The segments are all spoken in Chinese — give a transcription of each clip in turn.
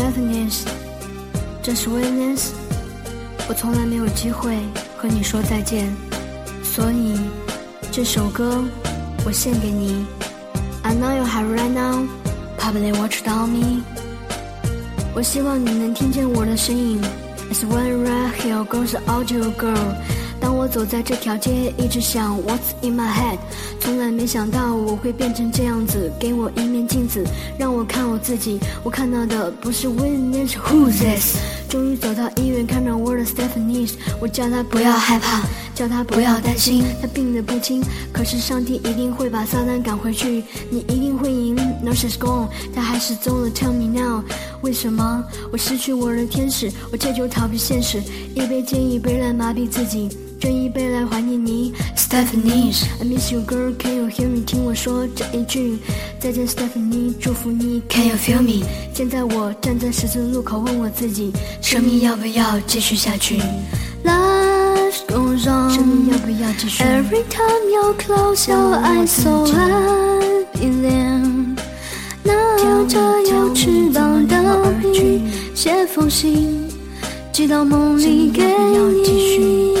Stephanie，这是 Witness。我从来没有机会和你说再见，所以这首歌我献给你。I know you have right now, probably watched on me。我希望你能听见我的声音。As one red hill goes out to girl。当我走在这条街，一直想 What's in my head？从来没想到我会变成这样子。给我一面镜子，让我看我自己。我看到的不是 Win，而是 Who's this？终于走到医院，看到我的 Stephanie，我叫她不要害怕，叫她不要担心，她病得不轻。可是上帝一定会把撒旦赶回去，你一定会赢。Nurse is gone，她还是走了。Tell me now，为什么我失去我的天使？我这就逃避现实，一杯接一杯来麻痹自己。这一杯来怀念你，Stephanie，I miss you girl，Can you hear me？听我说这一句，再见，Stephanie，祝福你，Can you feel me？现在我站在十字路口，问我自己，生命要不要继续下去？Life goes on，生命要不要继续？Every time you close your eyes，so I believe，拿着有翅膀的鱼，写封信寄到梦里给你。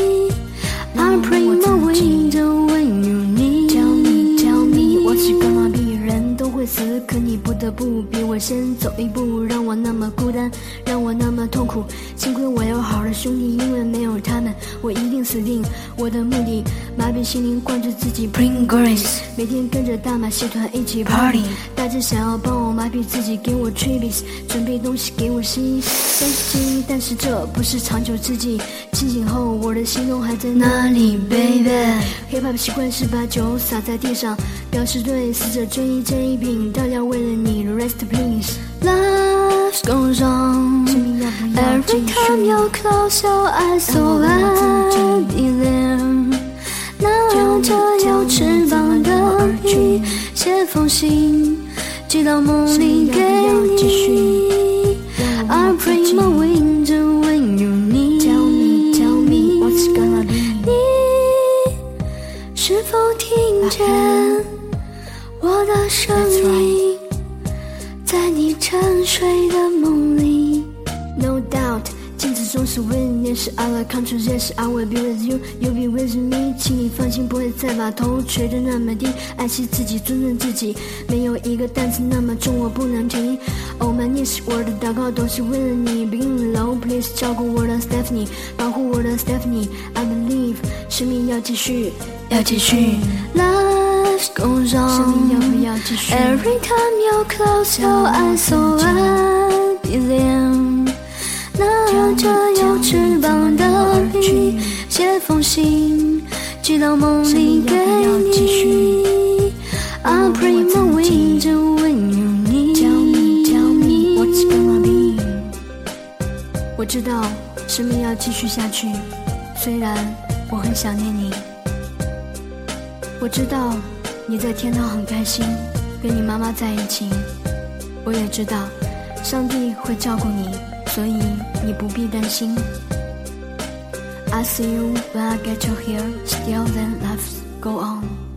可你不得不比我先走一步，让我那么孤单，让我那么痛苦。幸亏我有好的兄弟，因为没有他们，我一定死定。我的目的，麻痹心灵，灌注自己，Bring grace。每天跟着大马戏团一起 party，大家想要帮我麻痹自己，给我 t r i b s 准备东西给我吸，但是但是这不是长久之计。清醒后，我的心动还在哪里，baby？Hip hop 习惯是把酒洒在地上，表示对死者追忆这一瓶，照样为了你，rest please。Life goes on。Every time you close your eyes, so I believe。拿着有翅膀的鱼，写封信寄到梦里给你。I pray my window when you need。Tell me, tell me what's gonna be。你是否听见我的声音，在你沉睡的梦里？No doubt，镜子中是 witness，是 I will come to this，I will be with you，you be with me。请你放心，不会再把头垂得那么低。爱惜自己，尊重自己，没有一个单词那么重，我不能停。Oh my knees，我的祷告都是为了你。Begin low，please 照顾我的 Stephanie，保护我的 Stephanie，I believe，生命要继续，要继续。Life goes 生命要 on。不要继续？Every time you close your eyes, so I believe。拿着有翅膀的鱼，写封信寄到梦里给你。I pray my window when you need Tell me, tell me what's gonna be。我知道生命要继续下去，虽然我很想念你。我知道你在天堂很开心，跟你妈妈在一起。我也知道上帝会照顾你，所以你不必担心。I see you when I get you here. Still, then life go on.